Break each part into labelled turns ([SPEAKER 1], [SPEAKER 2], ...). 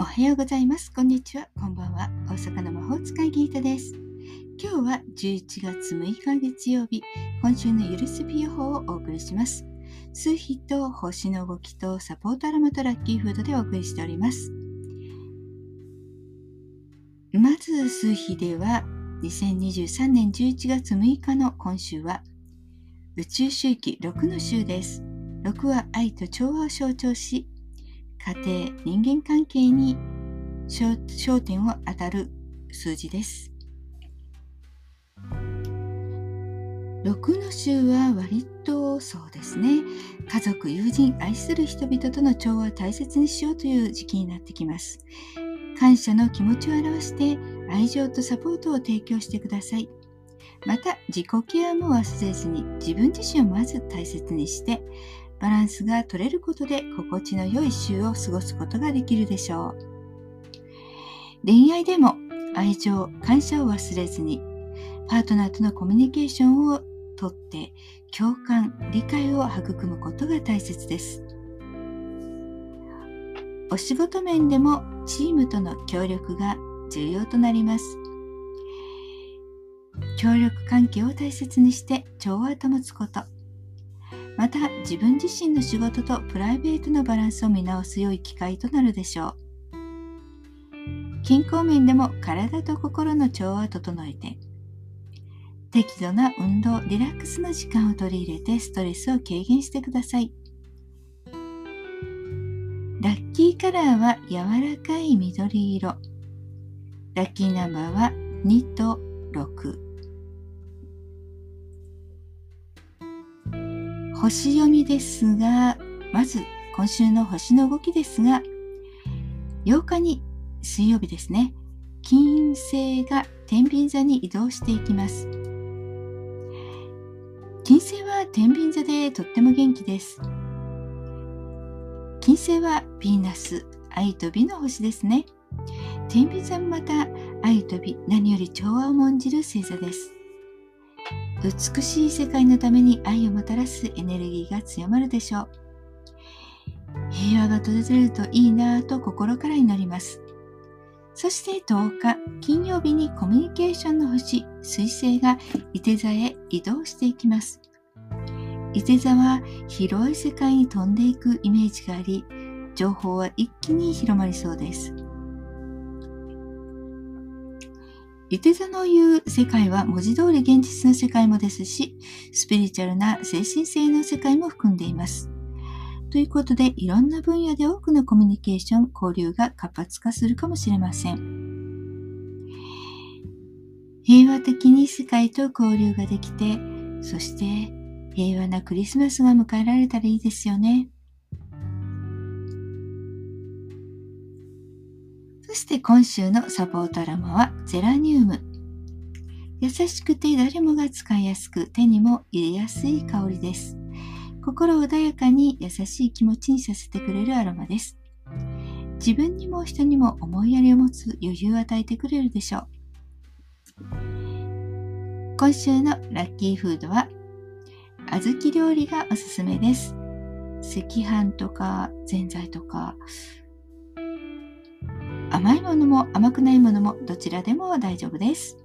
[SPEAKER 1] おはようございます。こんにちは。こんばんは。大阪の魔法使いギータです。今日は11月6日月曜日、今週のゆるすび予報をお送りします。数日と星の動きとサポートアロマとラッキーフードでお送りしております。まず数日では、2023年11月6日の今週は、宇宙周期6の週です。6は愛と調和を象徴し、家庭、人間関係に焦点を当たる数字です。6の週は割とそうですね。家族友人愛する人々との調和を大切にしようという時期になってきます。感謝の気持ちを表して愛情とサポートを提供してください。また自己ケアも忘れずに自分自身をまず大切にしてバランスが取れることで心地の良い週を過ごすことができるでしょう。恋愛でも愛情、感謝を忘れずに、パートナーとのコミュニケーションをとって共感、理解を育むことが大切です。お仕事面でもチームとの協力が重要となります。協力関係を大切にして調和を保つこと。また自分自身の仕事とプライベートのバランスを見直す良い機会となるでしょう。健康面でも体と心の調和を整えて適度な運動リラックスの時間を取り入れてストレスを軽減してください。ラッキーカラーは柔らかい緑色。ラッキーナンバーは2と6星読みですが、まず今週の星の動きですが、8日に水曜日ですね、金星が天秤座に移動していきます。金星は天秤座でとっても元気です。金星はヴィーナス、愛と美の星ですね。天秤座もまた愛と美、何より調和を重んじる星座です。美しい世界のために愛をもたらすエネルギーが強まるでしょう。平和が訪れるといいなぁと心から祈ります。そして10日、金曜日にコミュニケーションの星、水星が伊手座へ移動していきます。伊手座は広い世界に飛んでいくイメージがあり、情報は一気に広まりそうです。いて座の言う世界は文字通り現実の世界もですし、スピリチュアルな精神性の世界も含んでいます。ということで、いろんな分野で多くのコミュニケーション、交流が活発化するかもしれません。平和的に世界と交流ができて、そして平和なクリスマスが迎えられたらいいですよね。そして今週のサポートアロマはゼラニウム。優しくて誰もが使いやすく手にも入れやすい香りです。心穏やかに優しい気持ちにさせてくれるアロマです。自分にも人にも思いやりを持つ余裕を与えてくれるでしょう。今週のラッキーフードは小豆料理がおすすめです。赤飯とかぜんざいとか甘いものも甘くないものもどちらでも大丈夫です。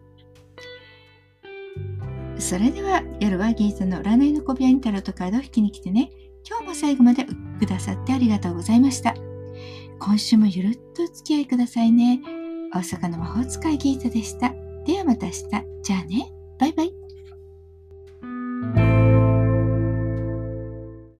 [SPEAKER 1] それでは夜はギーザの占いの小部屋にタロットカードを引きに来てね。今日も最後までくださってありがとうございました。今週もゆるっとお付き合いくださいね。大阪の魔法使いギーザでした。ではまた明日。じゃあね。バイ